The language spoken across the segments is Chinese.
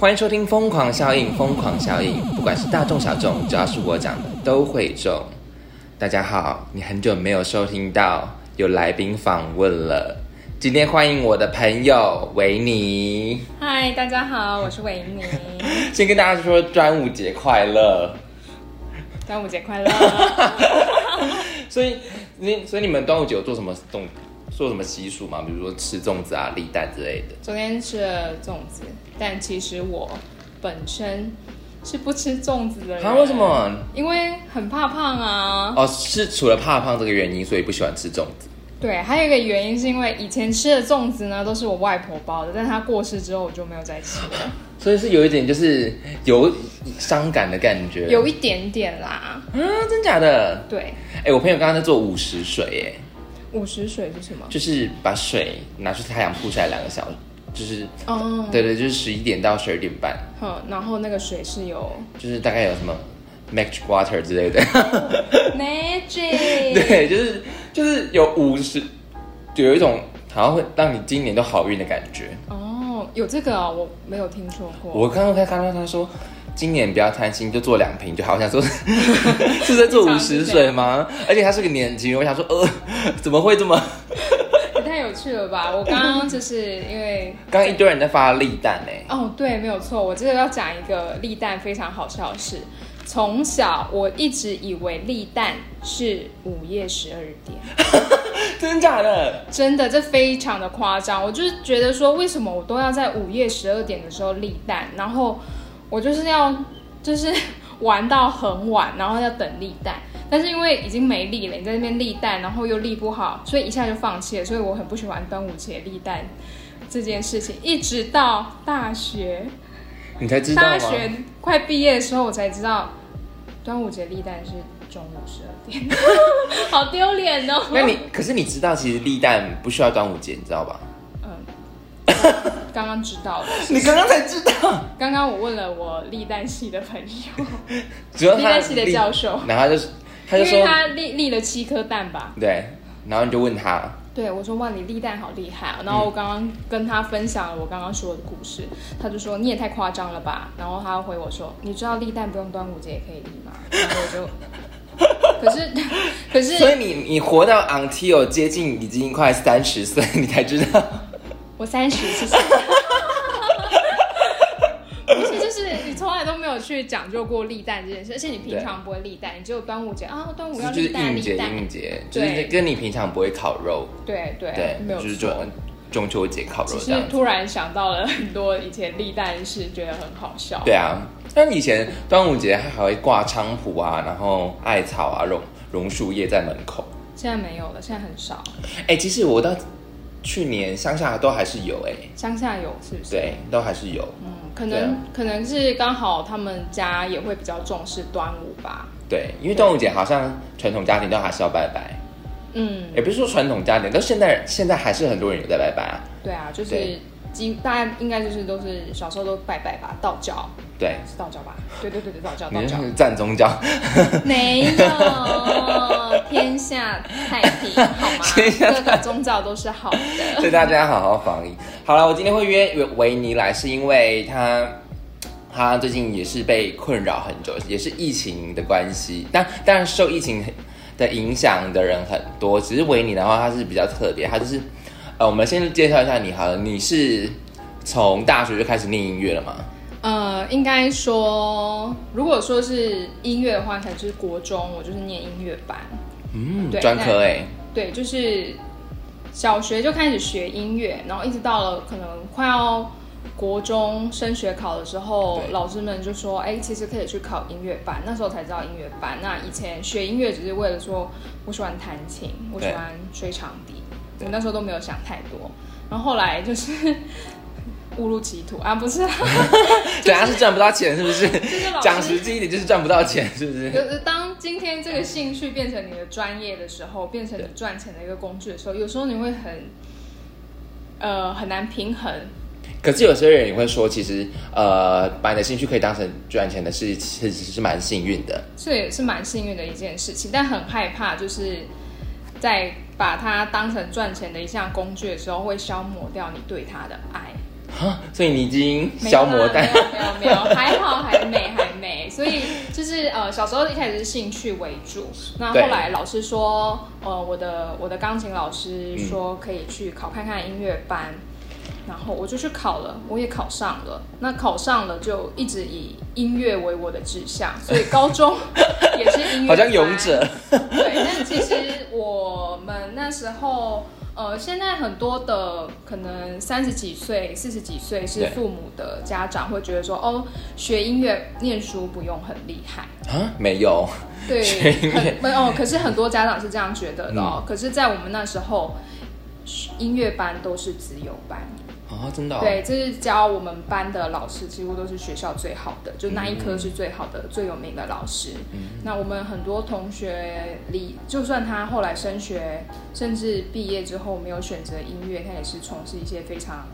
欢迎收听《疯狂效应》，疯狂效应，不管是大众小众，只要是我讲的都会中。大家好，你很久没有收听到有来宾访问了，今天欢迎我的朋友维尼。嗨，大家好，我是维尼。先跟大家说端午节快乐。端午节快乐。所以你所以你们端午节有做什么动做什么习俗吗？比如说吃粽子啊、立蛋之类的。昨天吃了粽子，但其实我本身是不吃粽子的人。啊？为什？么？因为很怕胖啊。哦，是除了怕胖这个原因，所以不喜欢吃粽子。对，还有一个原因是因为以前吃的粽子呢都是我外婆包的，但她过世之后我就没有再吃了，所以是有一点就是有伤感的感觉。有一点点啦。嗯，真假的？对，哎、我朋友刚刚在做五十水，哎，五十水是什么？就是把水拿去太阳曝晒两个小时，就是，哦，对对，就是十一点到十二点半，好，然后那个水是有就是大概有什么 magic water 之类的，magic，对，就是就是有五十，就有一种好像会让你今年都好运的感觉。哦，有这个哦，我没有听说过。我刚刚才看到他说。今年不要贪心，就做两瓶就好。我想说，是在做五十水吗？而且他是个年轻人，我想说，呃，怎么会这么？也太有趣了吧！我刚刚就是因为刚刚一堆人在发立蛋呢。哦，对，没有错，我这个要讲一个立蛋非常好笑的事。从小我一直以为立蛋是午夜十二点，真的假的？真的，这非常的夸张。我就是觉得说，为什么我都要在午夜十二点的时候立蛋，然后我就是要就是玩到很晚，然后要等立蛋。但是因为已经没力了，你在那边立蛋，然后又立不好，所以一下就放弃了。所以我很不喜欢端午节立蛋这件事情，一直到大学。你才知道吗？大学快毕业的时候，我才知道端午节立蛋是中午十二点，好丢脸哦。那你可是你知道，其实立蛋不需要端午节，你知道吧？嗯，刚刚知道的，你刚刚才知道，刚刚我问了我立蛋系的朋友，只要他立蛋系的教授，然后他就他就说他立立了七颗蛋吧。对，然后你就问他，对，我说哇，你立蛋好厉害啊！然后我刚刚跟他分享了我刚刚说的故事，他就说你也太夸张了吧。然后他回我说，你知道立蛋不用端午节也可以立吗？然后我就，可是可是所以你你活到 until 接近已经快三十岁，你才知道，我三十，谢谢。不是，就是你从来都没有去讲究过立蛋这件事，而且你平常不会立蛋，你只有端午节啊，端午要就是立蛋，应节。应节，就是跟你平常不会烤肉，对对对，没有就是中错。中秋节烤肉只是这样子。突然想到了很多以前立蛋的事，觉得很好笑。对啊，但以前端午节还会挂菖蒲啊，然后艾草啊、榕榕树叶在门口。现在没有了，现在很少。哎、其实我到去年乡下都还是有哎、乡下有是不是？对，都还是有。嗯，可能、可能是刚好他们家也会比较重视端午吧。对，因为端午节好像传统家庭都还是要拜拜，嗯，也不是说传统家庭，但现在现在还是很多人有在拜拜啊。对啊，就是对几大家应该就是都是小时候都拜拜吧，道教对，是道教吧？对对对对，道教道教。占宗教，没有，天下太平，好吗？天下各个宗教都是好的。所以大家好好防疫。好了，我今天会约维维尼来，是因为他他最近也是被困扰很久，也是疫情的关系。但当然受疫情的影响的人很多，只是维尼的话，他是比较特别，他就是呃，我们先介绍一下你好了，你是从大学就开始念音乐了吗？呃，应该说，如果说是音乐的话，可能就是国中，我就是念音乐班。嗯，对专科哎，对，就是小学就开始学音乐，然后一直到了可能快要国中升学考的时候，老师们就说，哎，其实可以去考音乐班。那时候才知道音乐班。那以前学音乐只是为了说，我喜欢弹琴，我喜欢吹长笛，我那时候都没有想太多。然后后来就是 误入歧途啊，不是啦，对，他是赚不到钱，是不是？讲实际一点，就是赚不到钱，是不是？就是 当今天这个兴趣变成你的专业的时候，变成你赚钱的一个工具的时候，有时候你会很，呃，很难平衡。可是有些人也会说，其实呃，把你的兴趣可以当成赚钱的事，其实是蛮幸运的。这也是蛮幸运的一件事情，但很害怕，就是在把它当成赚钱的一项工具的时候，会消磨掉你对它的爱。啊，所以你已经消磨殆啦没有没有没有，还好还没还没，所以就是呃小时候一开始是兴趣为主，那后来老师说，呃我的我的钢琴老师说可以去考看看音乐班。然后我就去考了，我也考上了。那考上了就一直以音乐为我的志向，所以高中 也是音乐。好像勇者。对，但其实我们那时候，呃，现在很多的可能三十几岁、四十几岁是父母的家长会觉得说，哦，学音乐、念书不用很厉害。啊，没有，对，学音乐嗯很没有，可是很多家长是这样觉得的哦。可是，在我们那时候，音乐班都是自由班。哦，真的、哦，对，这是教我们班的老师，几乎都是学校最好的，就那一科是最好的、最有名的老师。嗯那我们很多同学里，就算他后来升学，甚至毕业之后没有选择音乐，他也是从事一些非常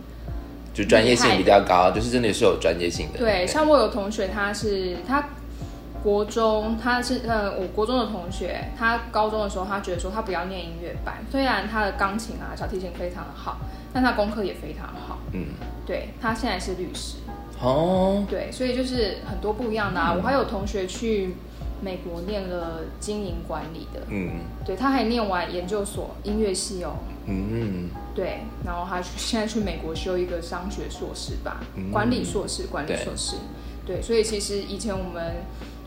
就专业性比较高，就是真的是有专业性的。对。像我有同学，他是他国中，他是呃，我国中的同学，他高中的时候，他觉得说他不要念音乐班，虽然他的钢琴啊、小提琴非常的好，但他功课也非常好。嗯，对他现在是律师。哦，对，所以就是很多不一样的啊。我还有同学去美国念了经营管理的，嗯对，他还念完研究所音乐系哦。嗯，对，然后他去现在去美国修一个商学硕士吧，嗯管理硕士，管理对硕士。对，所以其实以前我们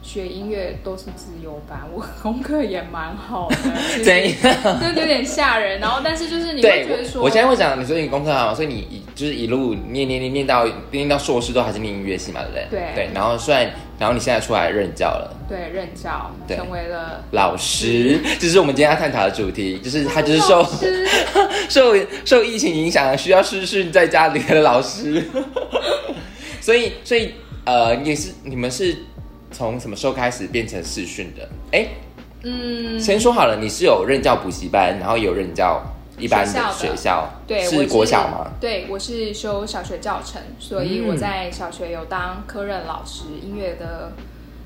学音乐都是自由班，我功课也蛮好的，怎样？就有点吓人。然后，但是就是你会对觉得，说，我我现在会讲，你说你功课好，所以你一就是一路念念念念到念到硕士都还是念音乐系嘛，对不对？对对，然后虽然然后你现在出来任教了。对任教对成为了老师，这是我们今天要探讨的主题，就是他就是受。受受疫情影响，需要试训在家里的老师。所以，所以呃，也是你们是从什么时候开始变成视讯的？哎，嗯，先说好了，你是有任教补习班，然后也有任教一般的学校对，是国小吗？？对，我是修小学教程，所以我在小学有当科任老师，音乐的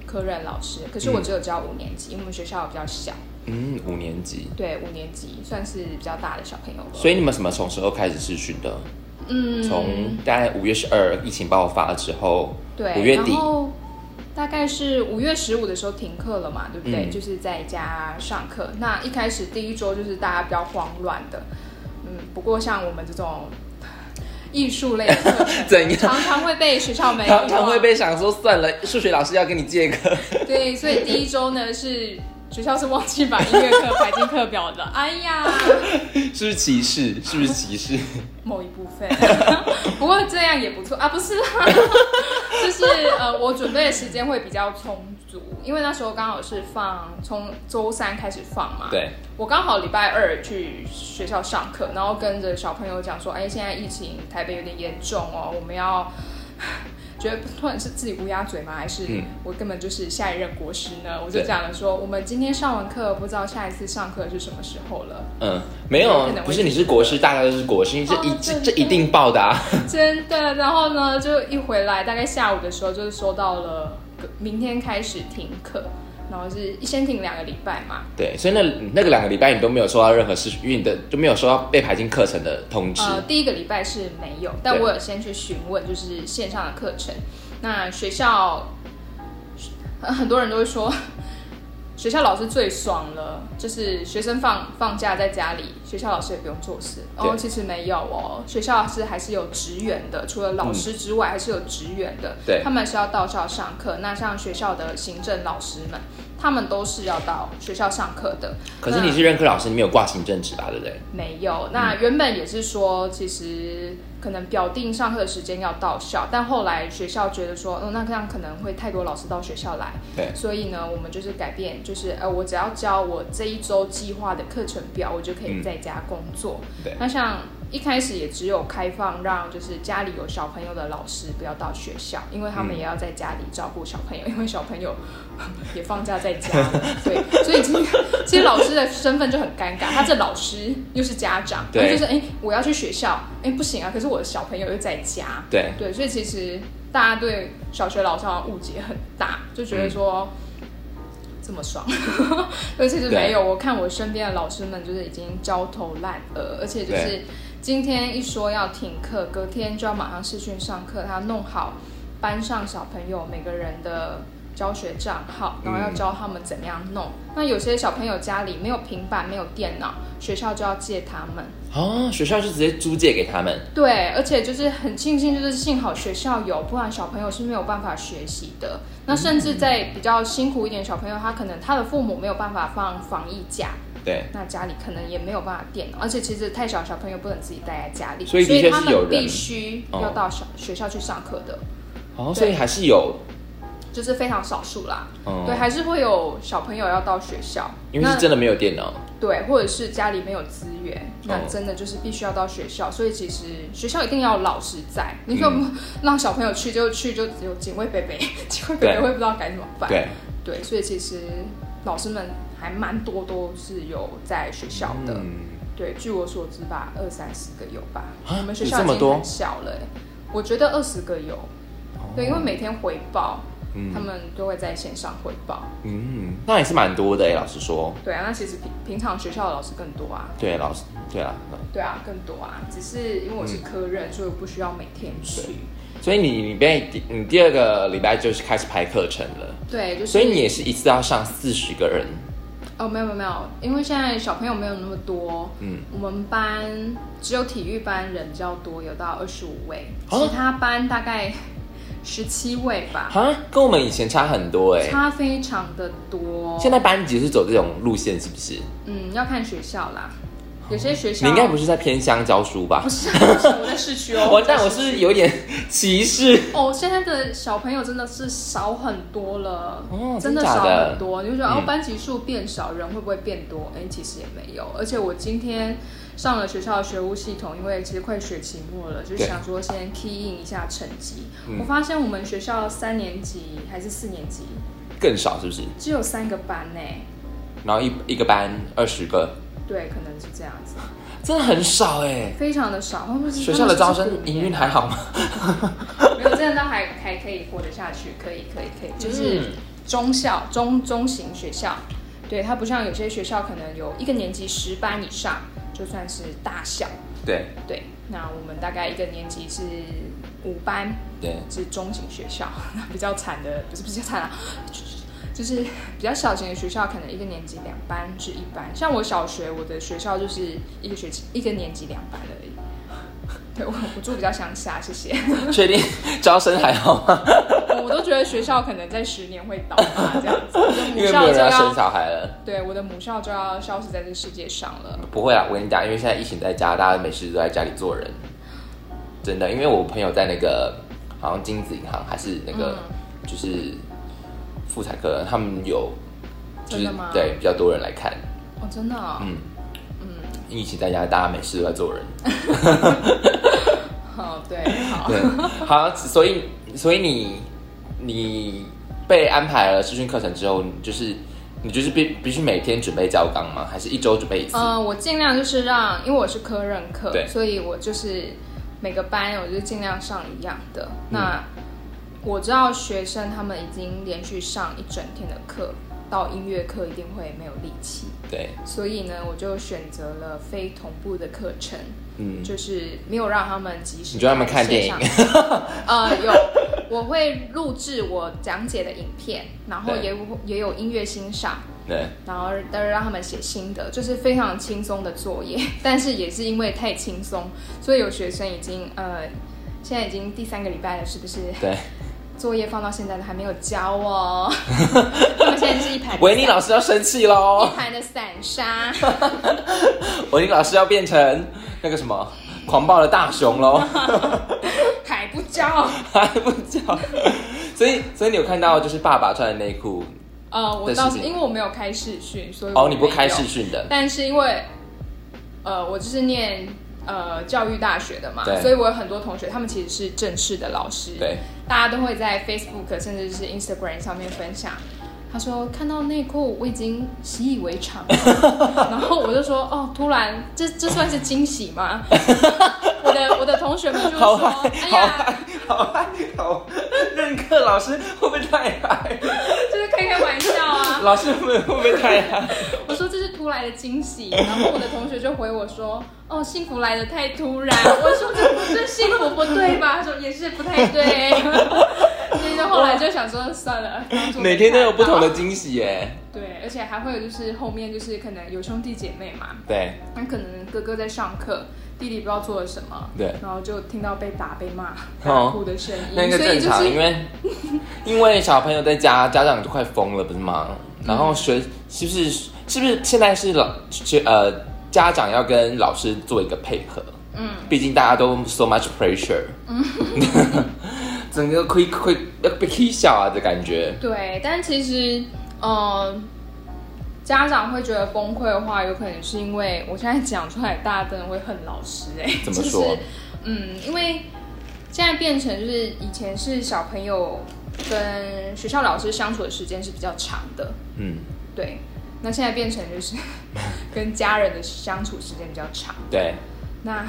科任老师。可是我只有教五年级，因为我们学校比较小，嗯，五年级。对，五年级算是比较大的小朋友了。所以你们什么从时候开始试训的？嗯，从大概五月十二疫情爆发之后，对，五月底然后大概是五月十五的时候停课了嘛，对不对？嗯就是在家上课。那一开始第一周就是大家比较慌乱的，嗯，不过像我们这种艺术类的课程 怎样常常会被学校没常常会被想说算了，数学老师要跟你借课。对，所以第一周呢是学校是忘记把音乐课排进课表的，哎呀，是不是歧视？是不是歧视？某一部分，不过这样也不错啊，不是啦，就是呃，我准备的时间会比较充足，因为那时候刚好是放从周三开始放嘛，对，我刚好礼拜二去学校上课，然后跟着小朋友讲说，哎，现在疫情台北有点严重哦，我们要。觉得突然是自己乌鸦嘴吗？还是嗯我根本就是下一任国师呢？我就对讲了说，我们今天上完课，不知道下一次上课是什么时候了。嗯，没有不是你是国师，大概都是国师，这一哦这这一定报的啊。真的，然后呢，就一回来，大概下午的时候，就是收到了明天开始停课，然后是先停两个礼拜嘛。对，所以那那个两个礼拜你都没有收到任何事因为你的就没有收到被排进课程的通知。呃，第一个礼拜是没有，但我有先去询问，就是线上的课程。那学校呃很多人都会说，学校老师最爽了，就是学生放放假在家里，学校老师也不用做事。哦，对其实没有哦，学校是还是有职员的，除了老师之外，还是有职员的。对他们是要到校上课。那像学校的行政老师们，他们都是要到学校上课的。可是你是任课老师，你没有挂行政职吧？对不对？没有，那原本也是说，其实可能表定上课的时间要到校，但后来学校觉得说，嗯，那这样可能会太多老师到学校来，对。所以呢，我们就是改变，就是呃，我只要教我这一周计划的课程表，我就可以在家工作。对。那像一开始也只有开放让就是家里有小朋友的老师不要到学校，因为他们嗯也要在家里照顾小朋友，因为小朋友也放假在家了，对，所以其实其实老师的身份就很尴尬，他这老师又是家长，对就是哎、我要去学校，哎、不行啊，可是我的小朋友又在家，对，对，所以其实大家对小学老师好像误解很大，就觉得说。这么爽，所以其实没有。我看我身边的老师们就是已经焦头烂额，而且就是对今天一说要停课，隔天就要马上视讯上课，他弄好班上小朋友每个人的教学账号，然后要教他们怎么样弄。那有些小朋友家里没有平板、没有电脑，学校就要借他们。哦，学校就直接租借给他们。对，而且就是很庆幸，就是幸好学校有，不然小朋友是没有办法学习的。那甚至在比较辛苦一点小朋友，他可能他的父母没有办法放防疫假，对，那家里可能也没有办法电脑，而且其实太小小朋友不能自己待在家里，所以他们必须要到小学校去上课的，哦，所以还是有，就是非常少数啦。嗯，对，还是会有小朋友要到学校，因为是真的没有电脑。对，或者是家里没有资源，那哦真的就是必须要到学校。所以其实学校一定要老师在，你可不让小朋友去就去，就只有警卫贝贝，警卫贝贝对。会不知道该怎么办。对，对，所以其实老师们还蛮多都是有在学校的。嗯，对，据我所知吧，二三十个有吧。啊我们学校已经很小了欸，我觉得二十个有。对，因为每天回报，嗯他们都会在线上回报。嗯，那也是蛮多的哎，老实说。对啊，那其实平平常学校的老师更多啊。对，老师，对啊，对啊，更多啊。只是因为我是嗯科任，所以我不需要每天去。所以你你被你第二个礼拜就是开始排课程了，对，就是。所以你也是一次要上四十个人。哦，没有没有没有，因为现在小朋友没有那么多。嗯，我们班只有体育班人比较多，有到二十五位，啊其他班大概十七位吧，哈，跟我们以前差很多哎。差非常的多。现在班级是走这种路线是不是？嗯，要看学校啦，有些学校你应该不是在偏乡教书吧不？是啊，不是我在市区哦。我但，我是有点歧视。哦，现在的小朋友真的是少很多了，哦真的少很多。你就觉得、嗯哦，班级数变少，人会不会变多？哎，其实也没有。而且我今天上了学校的学务系统，因为其实快学期末了，就对想说先 key in 一下成绩。嗯我发现我们学校三年级还是四年级更少是不是？只有三个班呢，然后一一个班二十个，对，可能是这样子，真的很少哎。非常的少。学校的招生营运还好吗？没有，这样倒还还可以活得下去，可以可以可以，就是嗯中校中中型学校，对它不像有些学校可能有一个年级十班以上，就算是大校，对对，那我们大概一个年级是五班，对，是中型学校，那 比较惨的不是比较惨啊。就是比较小型的学校，可能一个年级两班至一班。像我小学，我的学校就是一个学期一个年级两班而已。对我，我住比较乡下，谢谢。确定招生还好吗？我都觉得学校可能在十年会倒塌这样子，我的因为没母校就有人要生小孩了。对我的母校就要消失在这世界上了。不会啊，我跟你讲，因为现在疫情在家，大家没事都在家里做人，真的。因为我朋友在那个好像金子银行还是那个、就是妇产科，他们有就是真的吗对比较多人来看。哦，真的、哦，嗯疫情在家，大家没事都在做人。哦，对，好，对，好，所以所以你你被安排了视讯课程之后，你就是你就是必必须每天准备教纲吗？还是一周准备一次？呃，我尽量就是让，因为我是科任课对，所以我就是每个班我就尽量上一样的。嗯那我知道学生他们已经连续上一整天的课，到音乐课一定会没有力气，对，所以呢，我就选择了非同步的课程。嗯，就是没有让他们及时。你就让他们看电影 呃，有，我会录制我讲解的影片，然后对也也有音乐欣赏，对，然后再让他们写心得，就是非常轻松的作业。但是也是因为太轻松，所以有学生已经呃，现在已经第三个礼拜了，是不是？对。作业放到现在都还没有交哦，他们现在是一盘维尼老师要生气喽一！盘的散沙。维尼老师要变成那个什么狂暴的大熊喽，还不交？还不交。所以，所以你有看到就是爸爸穿的内裤呃，我倒是因为我没有开视讯，所以哦，你不开视讯的，但是因为呃，我就是念呃教育大学的嘛，所以我有很多同学，他们其实是正式的老师，对，大家都会在 Facebook 甚至是 Instagram 上面分享。他说看到内裤我已经习以为常了，然后我就说哦，突然这这算是惊喜吗？我的我的同学们就说，好嗨，哎呀，好嗨，好嗨，好任课老师会不会太嗨？就是开开玩笑啊。老师会不会会不会太嗨？我说这是突突来的惊喜，然后我的同学就回我说，哦，幸福来的太突然。我说这这幸福不对吧？他说也是不太对。所以就后来就想说算了，每天都有不同的。惊喜耶。对，而且还会有就是后面就是可能有兄弟姐妹嘛，对那可能哥哥在上课，弟弟不知道做了什么，对，然后就听到被打被骂、哭的声音，那个正常，因是为因为小朋友在家，家长就快疯了，不是吗？然后学是不是是不是现在是老学呃家长要跟老师做一个配合？嗯，毕竟大家都 so much pressure，嗯，整个亏亏要被踢笑啊的感觉。对，但其实呃，家长会觉得崩溃的话，有可能是因为我现在讲出来，大家真的会恨老师哎、怎么说就是嗯，因为现在变成就是以前是小朋友跟学校老师相处的时间是比较长的，嗯，对，那现在变成就是 跟家人的相处时间比较长，对，那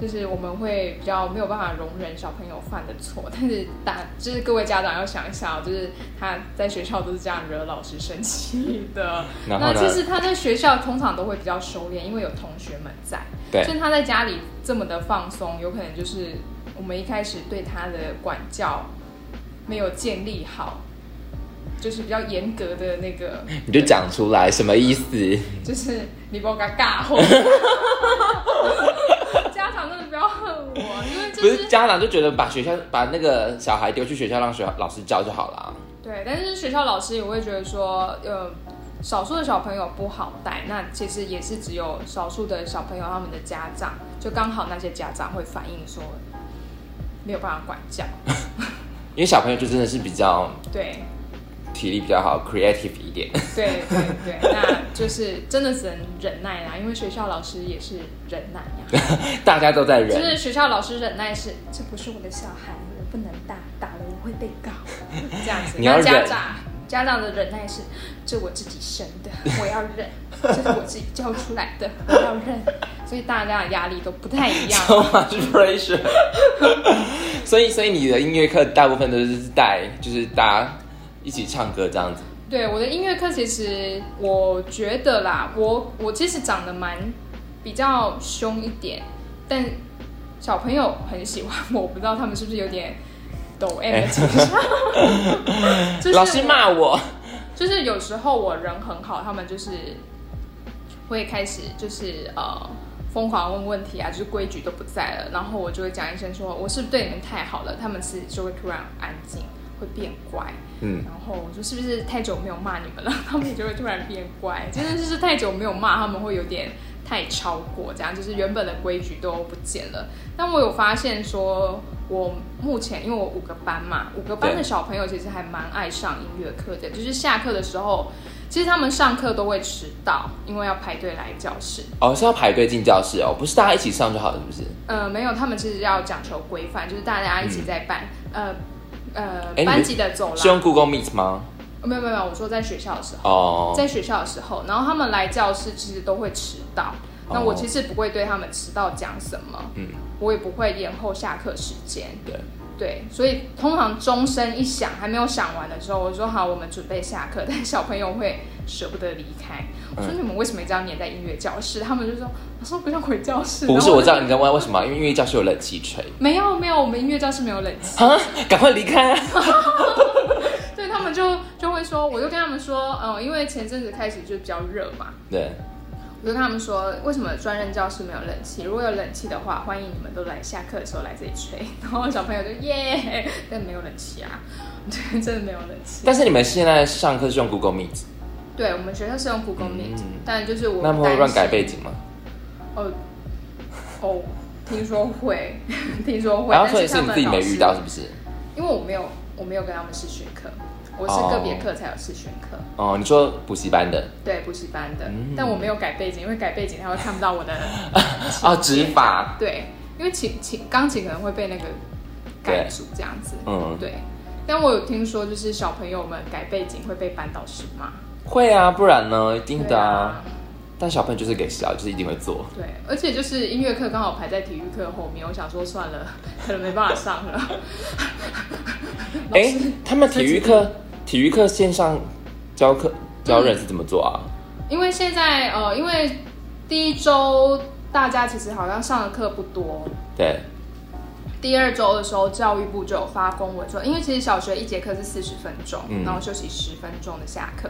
就是我们会比较没有办法容忍小朋友犯的错，但是大就是各位家长要想一想哦，就是他在学校都是这样惹老师生气的。那其实他在学校通常都会比较收敛，因为有同学们在。对所以他在家里这么的放松，有可能就是我们一开始对他的管教没有建立好，就是比较严格的那个，你就讲出来什么意思？就是你不要给他尬吼。家长真的不要恨我，因为不就是是家长就觉得把学校把那个小孩丢去学校让学校老师教就好了。对，但是学校老师也会觉得说，呃，少数的小朋友不好带，那其实也是只有少数的小朋友他们的家长，就刚好那些家长会反映说没有办法管教，因为小朋友就真的是比较对体力比较好，creative 一点。对对对，那就是真的只能忍耐啦，因为学校老师也是忍耐呀、大家都在忍就，是学校老师忍耐是，这不是我的小孩，我不能打，打了我会被告，这样子。你要忍家长家长的忍耐是，这我自己生的，我要忍，这是我自己教出来的，我要忍。所以大家的压力都不太一样。so much pressure。所以，所以你的音乐课大部分都是带，就是大家一起唱歌这样子。对我的音乐课，其实我觉得啦，我我其实长得蛮比较凶一点，但小朋友很喜欢我，我不知道他们是不是有点抖 M 的倾向。就是老师骂我，就是有时候我人很好，他们就是会开始就是呃疯狂问问题啊，就是规矩都不在了，然后我就会讲一声说，我是不是对你们太好了？他们是就会突然安静，会变乖。嗯，然后我说是不是太久没有骂你们了？他们也就会突然变乖，真的就是太久没有骂，他们会有点太超过，这样就是原本的规矩都不见了。但我有发现说，我目前因为我五个班嘛，五个班的小朋友其实还蛮爱上音乐课的，就是下课的时候，其实他们上课都会迟到，因为要排队来教室。哦，是要排队进教室哦，不是大家一起上就好了，是不是？呃，没有，他们其实要讲求规范，就是大家一起在班，呃呃班级的走廊是用。Google Meet 吗？没有没有没有，我说在学校的时候。哦，在学校的时候，然后他们来教室其实都会迟到。那哦我其实不会对他们迟到讲什么，嗯，我也不会延后下课时间。对，对，所以通常钟声一响还没有响完的时候，我说好，我们准备下课，但小朋友会舍不得离开。我说嗯你们为什么一定要黏在音乐教室？他们就说老师我不想回教室。不是，我知道你在问为什么，因为音乐教室有冷气吹。没有没有，我们音乐教室没有冷气。啊，赶快离开啊！对他们就就会说，我就跟他们说，嗯，因为前阵子开始就比较热嘛，对，我就跟他们说，为什么专任教室没有冷气？如果有冷气的话，欢迎你们都来下课的时候来这里吹。然后小朋友就耶，但没有冷气啊，对，真的没有冷气。但是你们现在上课是用 Google Meet，对我们学校是用 Google Meet，、嗯但就是我那他们会乱改背景景吗？哦哦，听说会，听说会，然后所以是你自己没遇到，是不是？因为我没有我没有跟他们试学课，我是个别课才有试选课。哦，你说补习班的对补习班的，嗯但我没有改背景，因为改背景他会看不到我的哦，指法，对，因为琴琴钢琴可能会被那个盖住这样子。嗯，对，但我有听说，就是小朋友们改背景会被班导师骂。会啊，不然呢，一定的啊。但小朋友就是给小，就是一定会做。对，而且就是音乐课刚好排在体育课后面，我想说算了，可能没办法上了。哎 师，他们体育课体育课线上教课教人是怎么做啊？因为现在呃，因为第一周大家其实好像上的课不多，对，第二周的时候，教育部就有发公文说，因为其实小学一节课是四十分钟，嗯然后休息十分钟的下课。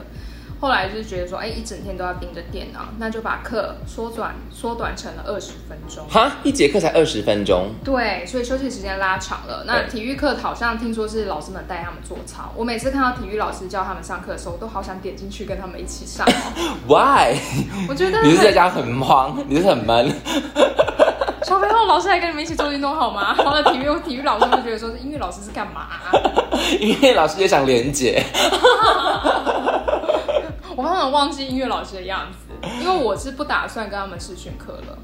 后来就是觉得说，哎，一整天都要盯着电脑，那就把课缩短缩短成了二十分钟。哈，一节课才二十分钟，对，所以休息时间拉长了。那对体育课好像听说是老师们带他们做操，我每次看到体育老师教他们上课的时候，我都好想点进去跟他们一起上哦。Why？我觉得你是在家很忙，你是很闷，小朋友老师来跟你们一起做运动好吗？然后体育体育老师就觉得说，音乐老师是干嘛啊、因为老师也想连结。我常常忘记音乐老师的样子，因为我是不打算跟他们视讯课了。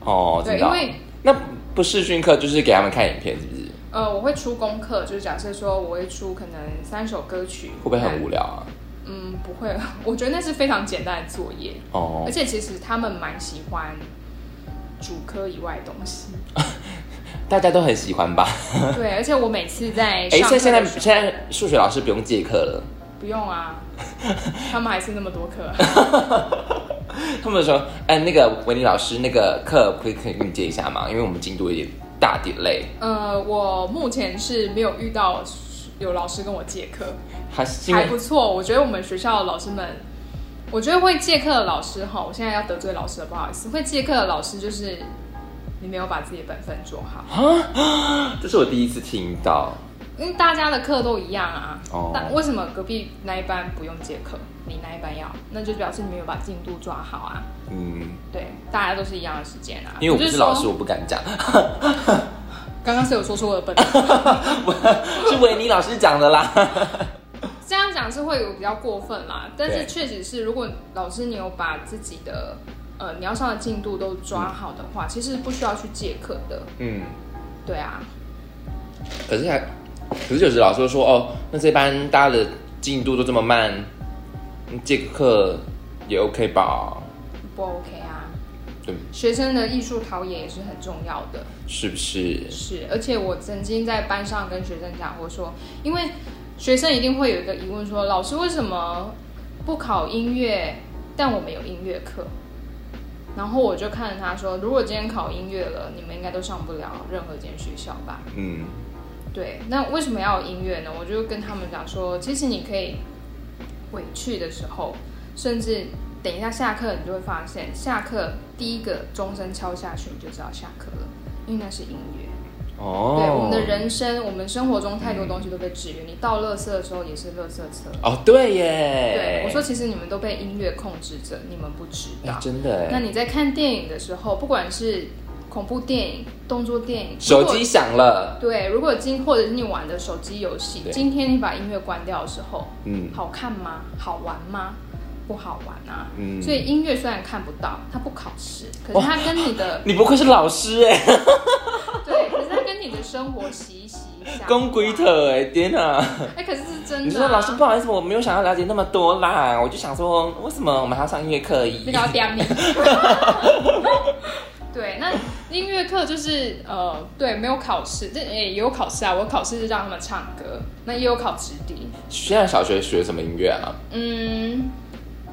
哦，对，因为那不视讯课就是给他们看影片，是不是？呃，我会出功课，就是假设说我会出可能三首歌曲，会不会很无聊啊？嗯，不会，我觉得那是非常简单的作业，哦而，且其实他们蛮喜欢主科以外的东西。大家都很喜欢吧？对，而且我每次在哎，现在现在数学老师不用借课了。不用啊，他们还是那么多课。他们说，哎，那个维尼老师，那个课可以可以跟你借一下吗？因为我们进度有点大 delay，呃，我目前是没有遇到有老师跟我借课，还是还不错。我觉得我们学校的老师们，我觉得会借课的老师哈，我现在要得罪老师了，不好意思。会借课的老师就是你没有把自己的本分做好，这是我第一次听到。因为大家的课都一样啊。哦但为什么隔壁那一班不用借课，你那一班要？那就表示你没有把进度抓好啊。嗯，对，大家都是一样的时间啊。因为我不是老师，我不敢讲，刚刚是有说出我的本分。是维尼老师讲的啦。这样讲是会有比较过分啦，但是对确实是，如果老师你有把自己的呃你要上的进度都抓好的话，其实不需要去借课的。嗯，对啊，可是还，可是有时老师会说，哦，那这班大家的进度都这么慢，嗯借个课也 OK 吧？不 OK 啊。对，学生的艺术陶冶也是很重要的，是不是？是。而且我曾经在班上跟学生讲过说，因为学生一定会有一个疑问说，老师为什么不考音乐，但我们有音乐课？然后我就看着他说，如果今天考音乐了，你们应该都上不了任何一间学校吧？嗯，对，那为什么要有音乐呢？我就跟他们讲说，其实你可以委屈的时候，甚至等一下下课，你就会发现，下课第一个钟声敲下去，你就知道下课了，因为那是音乐。哦，对，我们的人生，我们生活中太多东西都被制约。你倒垃圾的时候也是垃圾车。哦，对耶，对，我说其实你们都被音乐控制着，你们不知。真的哎，那你在看电影的时候，不管是恐怖电影、动作电影，手机响了，对，如果今或者是你玩的手机游戏，今天你把音乐关掉的时候，嗯好看吗？好玩吗？不好玩啊。嗯，所以音乐虽然看不到，它不考试，可是它跟你的 你不愧是老师哎，对，可是它跟你的生活息息相关。公鬼特哎，天哪！哎，可是是真的、啊。你说老师不好意思，我没有想要了解那么多啦，我就想说，为什么我们还要上音乐课？你。对，那音乐课就是呃，对，没有考试，这也也有考试啊。我考试是让他们唱歌，那也有考直笛。现在小学学什么音乐啊？嗯，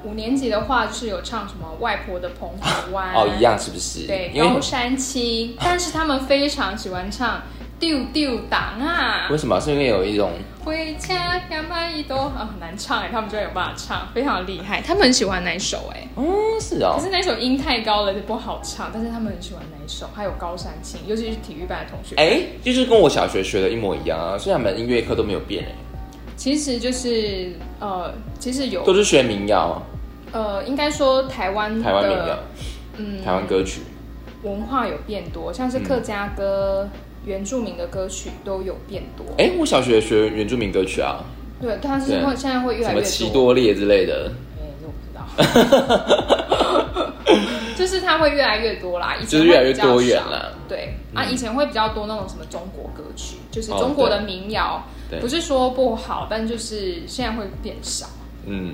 五年级的话就是有唱什么外婆的澎湖湾哦，一样是不是？对，高山青，但是他们非常喜欢唱丢丢党啊为，什么？是因为有一种回家干嘛一朵啊，很难唱哎，他们就有办法唱，非常厉害，他们很喜欢那一首哎。嗯，是哦可，是那首音太高了就不好唱，但是他们很喜欢那一首，还有高山青，尤其是体育班的同学。哎，就是跟我小学学的一模一样啊，所以他们音乐课都没有变哎，其实就是呃，其实有都是学民谣、呃，应该说台湾台湾民谣、嗯台湾歌曲。文化有变多，像是客家歌、原住民的歌曲都有变多。哎，我小学学原住民歌曲啊，对，它是对。会现在会越什么来越多。奇多列之类的。哎，这我不知道。就是它会越来越多啦，以前就是越来越多元少。啦对、啊，以前会比较多那种什么中国歌曲，就是哦中国的民谣，对。不是说不好，但就是现在会变少。嗯，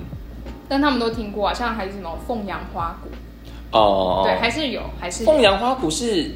但他们都听过啊，像还是什么凤阳花鼓，哦，对，还是有，还是有。凤阳花鼓是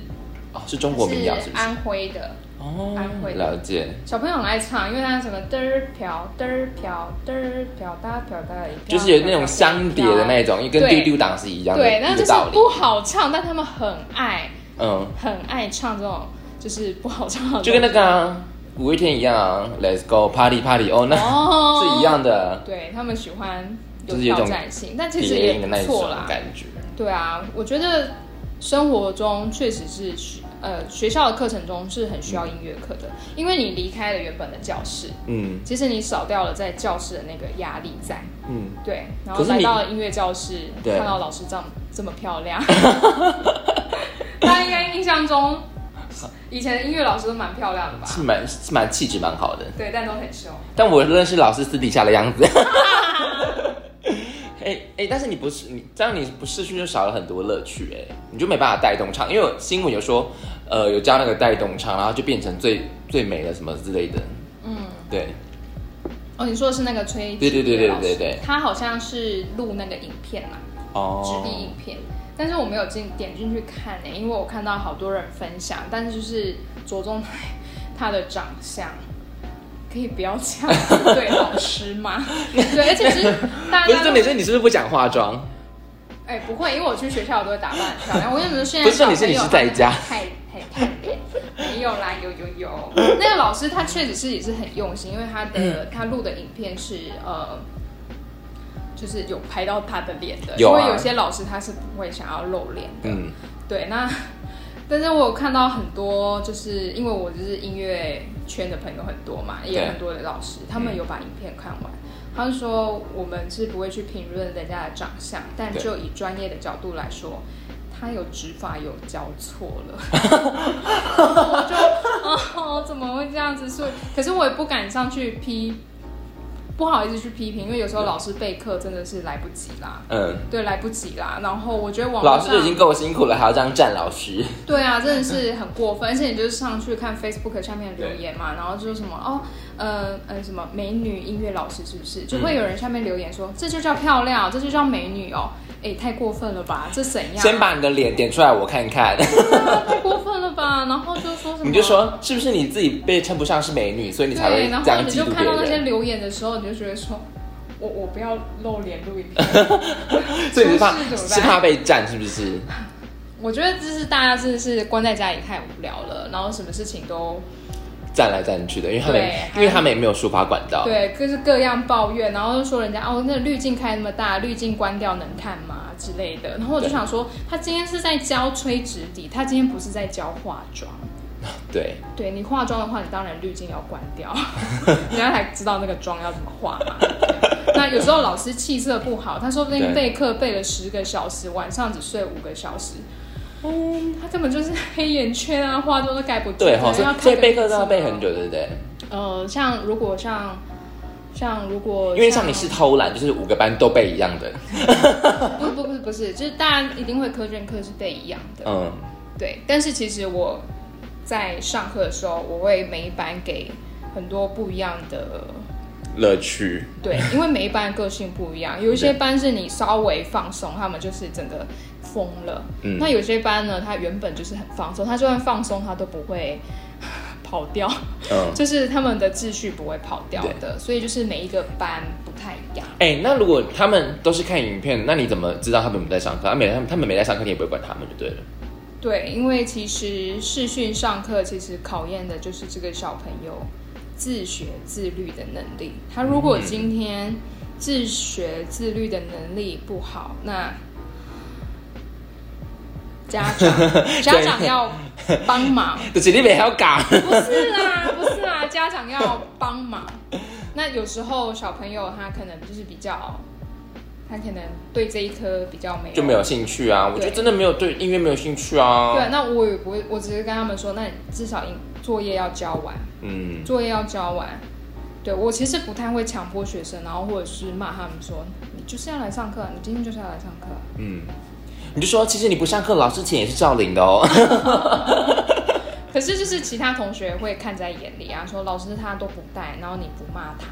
哦，是中国民谣是？安徽的，哦安徽，的了解。小朋友很爱唱，因为它什么嘚儿飘嘚儿飘嘚儿飘哒飘哒就是有那种相叠的那种，跟对丢丢档是一样的对，那就是。不好唱，但他们很爱嗯，很爱唱这种就是不好唱就跟那个啊五月天一样啊，Let's go party party 哦，那哦是一样的，对他们喜欢有就是有一种挑战性，但其实也错啦。感觉。对啊，我觉得生活中确实是需呃学校的课程中是很需要音乐课的，因为你离开了原本的教室，嗯其实你少掉了在教室的那个压力在。嗯，对，然后来到了音乐教室，对看到老师这样这么漂亮，大家应该印象中以前的音乐老师都蛮漂亮的吧？是蛮是蛮气质蛮好的。对，但都很凶。但我认识老师私底下的样子。哎哎、但是你不是你这样，你不试训就少了很多乐趣哎、你就没办法带动唱，因为有新闻有说，呃，有教那个带动唱，然后就变成最最美的什么之类的。嗯，对，哦，你说的是那个崔对对对对对对他好像是录那个影片嘛，哦直立影片，但是我没有进点进去看呢、因为我看到好多人分享，但是就是着重在他的长相。可以不要这样子对老师吗？对，而且是大家不是重点是你是不是不讲化妆？哎、不会，因为我去学校我都会打扮很漂亮。我跟你们说，现在不是重点是你是在家太太太脸，没有啦，有有有。那个老师他确实是也是很用心，因为他的他录的影片是呃，就是有拍到他的脸的。有啊因为有些老师他是不会想要露脸的。嗯，对，那但是我有看到很多，就是因为我就是音乐圈的朋友很多嘛，也有很多的老师，他们有把影片看完。他们说我们是不会去评论人家的长相，但就以专业的角度来说，他有指法有交错了，我就哦怎么会这样子？所以可是我也不敢上去批，不好意思去批评，因为有时候老师备课真的是来不及啦。嗯，对，来不及啦。然后我觉得网老师就已经够辛苦了，还要这样站老师。对啊，真的是很过分，而且你就是上去看 Facebook 下面的留言嘛，然后就是什么哦，呃呃什么美女音乐老师是不是？就会有人下面留言说、这就叫漂亮，这就叫美女哦，哎，太过分了吧？这怎样？先把你的脸点出来，我看看。啊太过分了吧？然后就说什么？你就说是不是你自己被称不上是美女，所以你才会对，然这样后你就看到那些？留言的时候，你就觉得说。我我不要露脸录影片，所以你是怕怎么办是怕被占，是不是？我觉得这是大家真的是关在家里太无聊了，然后什么事情都站来站去的，因为他们对因为他们也没有抒发管道。对，各式各样抱怨，然后就说人家哦，那滤镜开那么大，滤镜关掉能看吗之类的。然后我就想说，他今天是在教吹直底，他今天不是在教化妆。对对你化妆的话，你当然滤镜要关掉，人家才知道那个妆要怎么化嘛。那有时候老师气色不好，他说不定对备课备了十个小时，晚上只睡五个小时。嗯，他根本就是黑眼圈啊，化妆都盖不住。对哈，所以备课都要备很久，对不对？呃，像如果像像如果因为像你是偷懒，就是五个班都背一样的。不不不是不是，就是大家一定会科卷课是背一样的，嗯，对。但是其实我在上课的时候，我会每一班给很多不一样的，乐趣。对，因为每一班个性不一样，有一些班是你稍微放松，他们就是整个疯了。嗯那有些班呢，他原本就是很放松，他就算放松，他都不会跑掉，嗯，就是他们的秩序不会跑掉的，所以就是每一个班不太一样。哎、那如果他们都是看影片，那你怎么知道他们有没有在上课？啊没他们他们没在上课，你也不会管他们就对了。对，因为其实视讯上课其实考验的就是这个小朋友自学自律的能力。他如果今天自学自律的能力不好，那家长 家长要帮忙，就是你没还要讲，不是啦，不是啦，家长要帮忙。那有时候小朋友他可能就是比较，他可能对这一科比较没有就没有兴趣啊。我觉得真的没有对音乐没有兴趣啊。对，那我也不会，我只是跟他们说，那你至少应作业要交完，嗯，作业要交完。对我其实不太会强迫学生，然后或者是骂他们说，你就是要来上课，你今天就是要来上课。嗯，你就说其实你不上课，老师钱也是照领的哦。可是就是其他同学会看在眼里啊，说老师他都不带，然后你不骂他，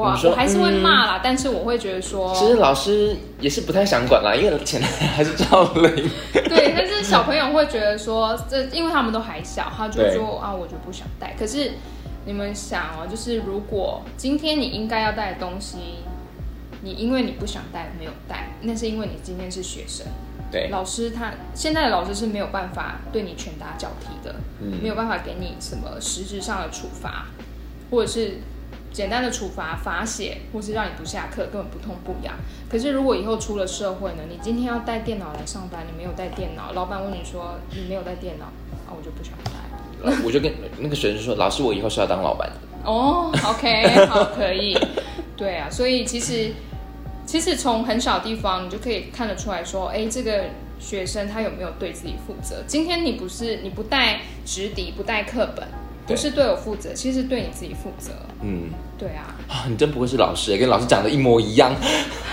哇我还是会嗯骂啦，但是我会觉得说，其实老师也是不太想管啦，因为钱还是照领。对，但是小朋友会觉得说，这因为他们都还小，他就说啊，我就不想带。可是你们想哦，就是如果今天你应该要带的东西，你因为你不想带没有带，那是因为你今天是学生。对，老师他现在的老师是没有办法对你拳打脚踢的，嗯没有办法给你什么实质上的处罚，或者是简单的处罚、罚写，或是让你不下课，根本不痛不痒。可是如果以后出了社会呢，你今天要带电脑来上班，你没有带电脑，老板问你说你没有带电脑，啊，我就不想带。我就跟那个学生说，老师，我以后是要当老板的。哦，OK，好，可以。对啊，所以其实其实从很小地方你就可以看得出来说，哎，这个学生他有没有对自己负责？今天你不是你不带纸底，不带课本，不是对我负责，其实对你自己负责。嗯，对啊，啊，你真不愧是老师，跟老师讲的一模一样。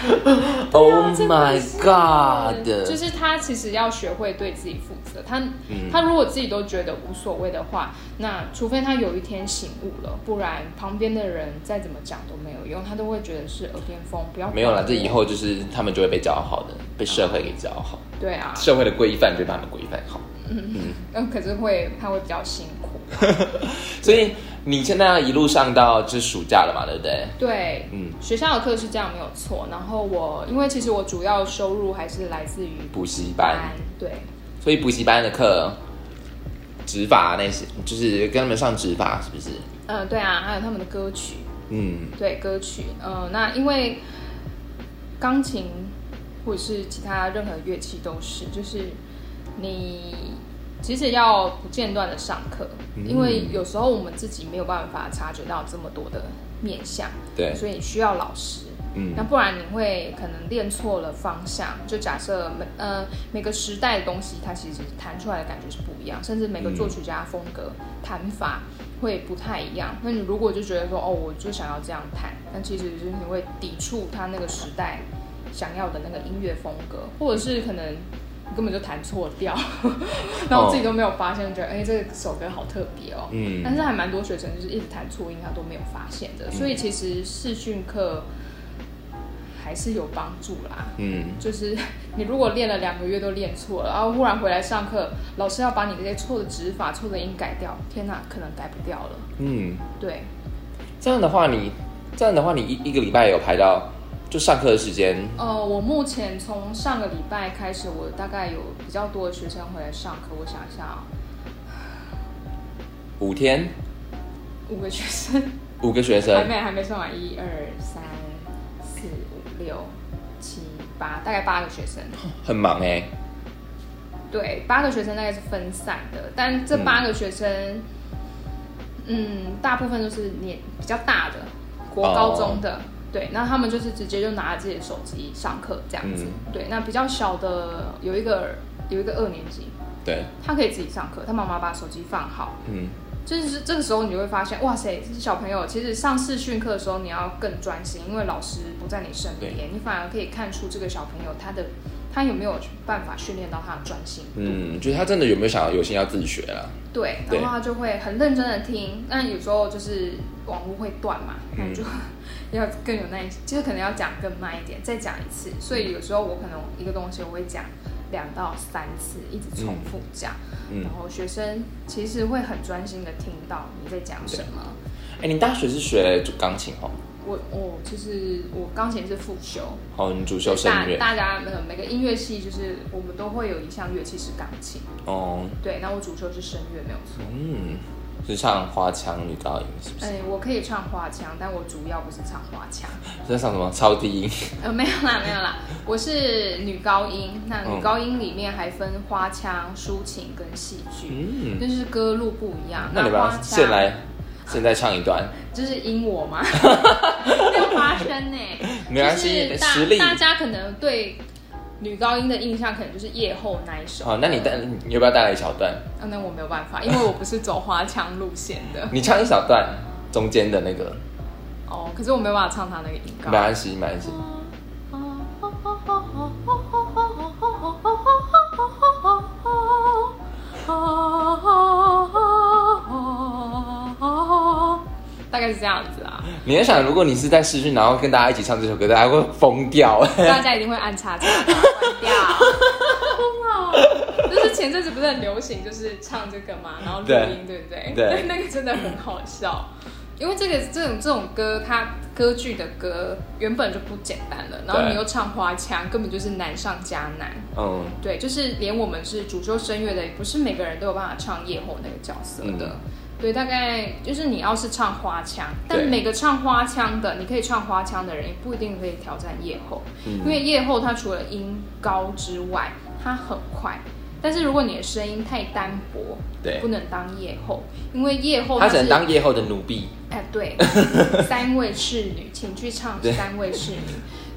oh my god！就是他其实要学会对自己负责。他、嗯他如果自己都觉得无所谓的话，那除非他有一天醒悟了，不然旁边的人再怎么讲都没有用，他都会觉得是耳边风，不要没有啦，管我这以后就是他们就会被教好的，被社会给教好，对啊，社会的规范就会把他们规范好。嗯嗯，可是会他会比较辛苦。所以你现在要一路上到就是暑假了嘛，对不对？对，嗯，学校的课是这样没有错。然后我因为其实我主要收入还是来自于补习班，对，所以补习班的课，指法那些，就是跟他们上指法，是不是？嗯、对啊，还有他们的歌曲，嗯，对歌曲，嗯、那因为钢琴或者是其他任何乐器都是，就是你其实要不间断的上课，嗯因为有时候我们自己没有办法察觉到这么多的面相，对，所以你需要老师。嗯那不然你会可能练错了方向。就假设每呃每个时代的东西，它其实弹出来的感觉是不一样，甚至每个作曲家风格、弹法会不太一样。那你如果就觉得说哦，我就想要这样弹，那其实就是你会抵触他那个时代想要的那个音乐风格，或者是可能。你根本就弹错调，然后自己都没有发现，觉得哎、这首歌好特别哦。嗯但是还蛮多学生就是一直弹错音，他都没有发现的。所以其实视讯课还是有帮助啦。嗯，就是你如果练了两个月都练错了，然后忽然回来上课，老师要把你这些错的指法、错的音改掉，天哪，可能改不掉了。嗯，对，这样的话你，这样的话你一一个礼拜有排到就上课的时间，呃，我目前从上个礼拜开始，我大概有比较多的学生回来上课。我想一下啊、五天，五个学生，五个学生还，没还没算完，一二三四五六七八，大概八个学生。很忙哎、对，八个学生大概是分散的，但这八个学生，嗯大部分都是年比较大的，国高中的。对，那他们就是直接就拿着自己的手机上课这样子。嗯对，那比较小的有一个有一个二年级，对，他可以自己上课，他妈妈把手机放好。嗯，就是这个时候你就会发现，哇塞，这些小朋友其实上视讯课的时候你要更专心，因为老师不在你身边，你反而可以看出这个小朋友他的他有没有办法训练到他的专心。嗯，就是他真的有没有想要有心要自己学啦？对，对然后他就会很认真的听，但有时候就是网络会断嘛，那你就、要更有耐心，就是可能要讲更慢一点，再讲一次。所以有时候我可能一个东西我会讲两到三次，一直重复讲，嗯然后学生其实会很专心的听到你在讲什么。哎、你大学是学钢琴哦？我我就是我钢琴是副修，哦，你主修声大乐大家那个每个音乐系就是我们都会有一项乐器是钢琴，哦，对，那我主修是声乐没有错。嗯，是唱花腔女高音是不是？哎、我可以唱花腔，但我主要不是唱花腔。在唱什么超低音？呃，没有啦，没有啦，我是女高音。那嗯女高音里面还分花腔、抒情跟戏剧，嗯，就是歌路不一样。那你们花腔现来现在唱一段，就是因我吗？没有发生呢、没关系就是大实力大家可能对女高音的印象可能就是夜后那一首。哦，那你带你要不要带来一小段？啊，那我没有办法，因为我不是走花腔路线的。你唱一小段中间的那个，哦，可是我没有办法唱他那个音高。没关系，没关系。大概是这样子啊。你要想，如果你是在试训，然后跟大家一起唱这首歌，大家会疯掉。大家一定会按叉叉把它关掉。哇，就是前阵子不是很流行，就是唱这个嘛，然后录音，对不对？对，那个真的很好笑。因为这个这种这种歌，它歌剧的歌原本就不简单了，然后你又唱花腔，根本就是难上加难。嗯，对，就是连我们是主修声乐的，也不是每个人都有办法唱夜后那个角色的。对，大概就是你要是唱花腔，但每个唱花腔的，你可以唱花腔的人，也不一定可以挑战夜后，因为夜后它除了音高之外，它很快。但是如果你的声音太单薄，对，不能当夜后，因为夜后他只能当夜后的奴婢。哎，对，三位侍女，请去唱三位侍女。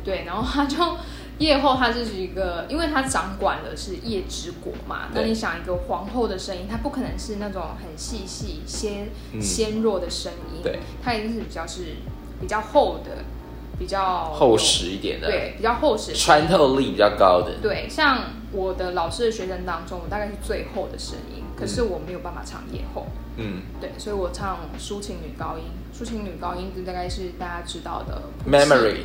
对，然后他就夜后，它就是一个，因为它掌管的是夜之国嘛。那你想一个皇后的声音，她不可能是那种很细细、纤纤弱的声音，对，她一定是比较是比较厚的。比较厚实一点的，对，比较厚实，穿透力比较高的。对，像我的老师的学生当中，我大概是最厚的声音，可是我没有办法唱夜后。嗯，对，所以我唱抒情女高音，抒情女高音就大概是大家知道的 Memory。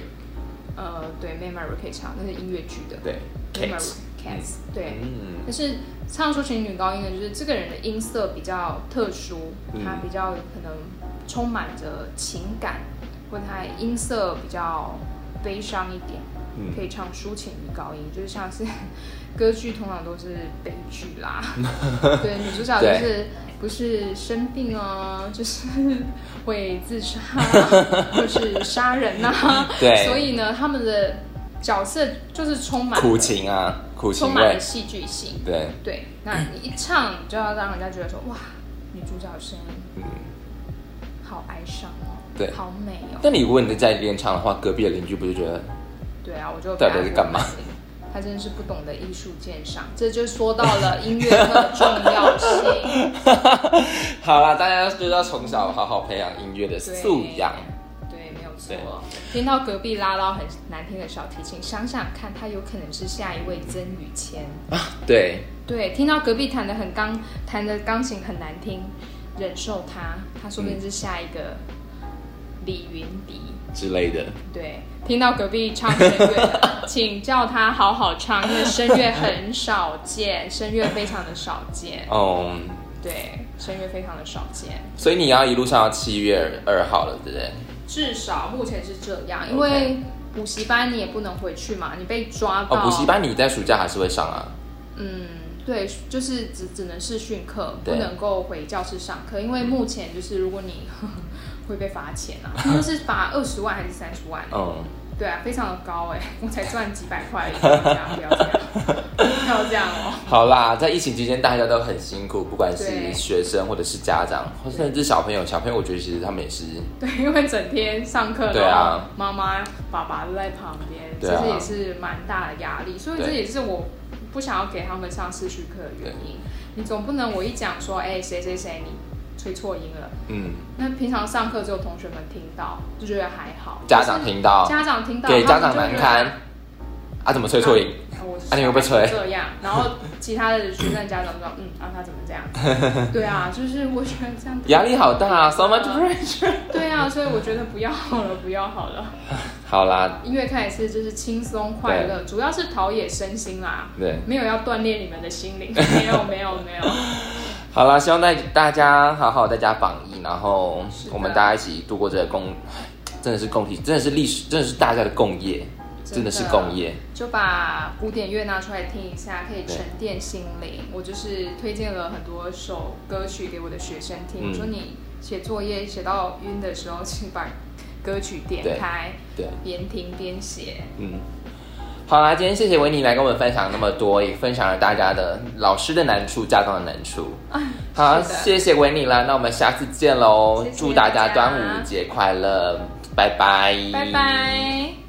呃，对，Memory 可以唱，那是音乐剧的。对，Memory，Cats，对。嗯。但是唱抒情女高音的，就是这个人的音色比较特殊，他比较可能充满着情感。或他音色比较悲伤一点，可以唱抒情女高音，就是像是歌剧通常都是悲剧啦，对，女主角就是不是生病哦，就是会自杀 或是杀人呐，对，所以呢，他们的角色就是充满苦情啊，苦情充满了戏剧性，对对，那你一唱就要让人家觉得说哇，女主角的声音，嗯，好哀伤哦。对，好美哦。但你如果你在练唱的话，隔壁的邻居不是觉得？对啊，我就到底是干嘛？他真的是不懂得艺术鉴赏，这就说到了音乐的重要性。好了，大家就要从小好好培养音乐的素养。对，没有错。听到隔壁拉到很难听的小提琴，想想看，他有可能是下一位曾宇谦啊。对。对，听到隔壁弹的很钢，弹的钢琴很难听，忍受他，他说不定是下一个。李云迪之类的，对，听到隔壁唱声乐，请叫他好好唱，因为声乐很少见，声乐非常的少见。哦，对，声乐非常的少见。所以你要一路上到七月二号了，对不对？至少目前是这样，因为补习班你也不能回去嘛，你被抓到。哦，补习班你在暑假还是会上啊？嗯，对，就是只只能是训课，不能够回教室上课，因为目前就是如果你。会被罚钱啊？他们是罚二十万还是三十万？嗯，对啊，非常的高哎，我才赚几百块，不要这样，不要这样，不要这样哦。好啦，在疫情期间，大家都很辛苦，不管是学生或者是家长，或甚至小朋友，小朋友我觉得其实他们也是，对，因为整天上课，对啊，妈妈、爸爸都在旁边，其实也是蛮大的压力，所以这也是我不想要给他们上四序课的原因。你总不能我一讲说，哎，谁谁谁你。吹错音了，嗯，那平常上课只有同学们听到，就觉得还好。家长听到，家长听到，给家长难堪。啊，怎么吹错音？啊，你会不会吹？这样，然后其他的学生家长说，嗯，啊，他怎么这样？对啊，就是我觉得这样压力好大，so much pressure。对啊，所以我觉得不要好了，不要好了。好啦，音乐看也是就是轻松快乐，主要是陶冶身心啦。对，没有要锻炼你们的心灵，没有，没有，没有。好了，希望大大家好好在家防疫，然后我们大家一起度过这个共，真的是共体，真的是历史，真的是大家的共业，真的是共业。就把古典乐拿出来听一下，可以沉淀心灵。我就是推荐了很多首歌曲给我的学生听，说你写作业写到晕的时候，请把歌曲点开，对，边听边写。嗯。好啦，今天谢谢维尼来跟我们分享那么多，也分享了大家的老师的难处、家长的难处。好，谢谢维尼啦，那我们下次见喽！祝大家端午节快乐，拜拜，拜拜。